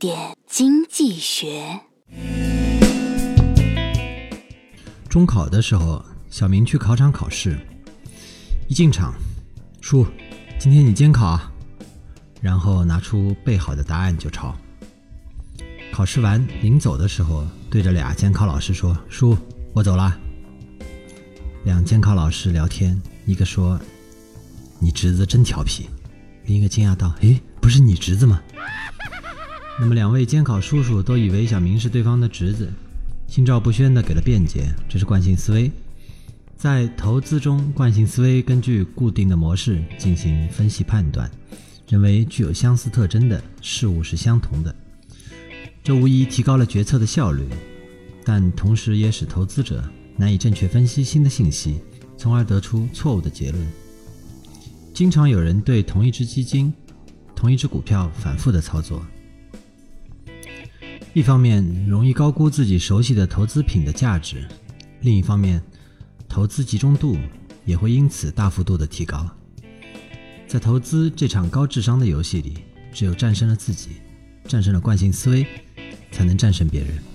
点经济学。中考的时候，小明去考场考试，一进场，叔，今天你监考啊？然后拿出备好的答案就抄。考试完临走的时候，对着俩监考老师说：“叔，我走了。”两监考老师聊天，一个说：“你侄子真调皮。”另一个惊讶道：“诶，不是你侄子吗？”那么两位监考叔叔都以为小明是对方的侄子，心照不宣的给了辩解：“这是惯性思维。在投资中，惯性思维根据固定的模式进行分析判断，认为具有相似特征的事物是相同的。这无疑提高了决策的效率，但同时也使投资者。”难以正确分析新的信息，从而得出错误的结论。经常有人对同一只基金、同一只股票反复的操作，一方面容易高估自己熟悉的投资品的价值，另一方面，投资集中度也会因此大幅度的提高。在投资这场高智商的游戏里，只有战胜了自己，战胜了惯性思维，才能战胜别人。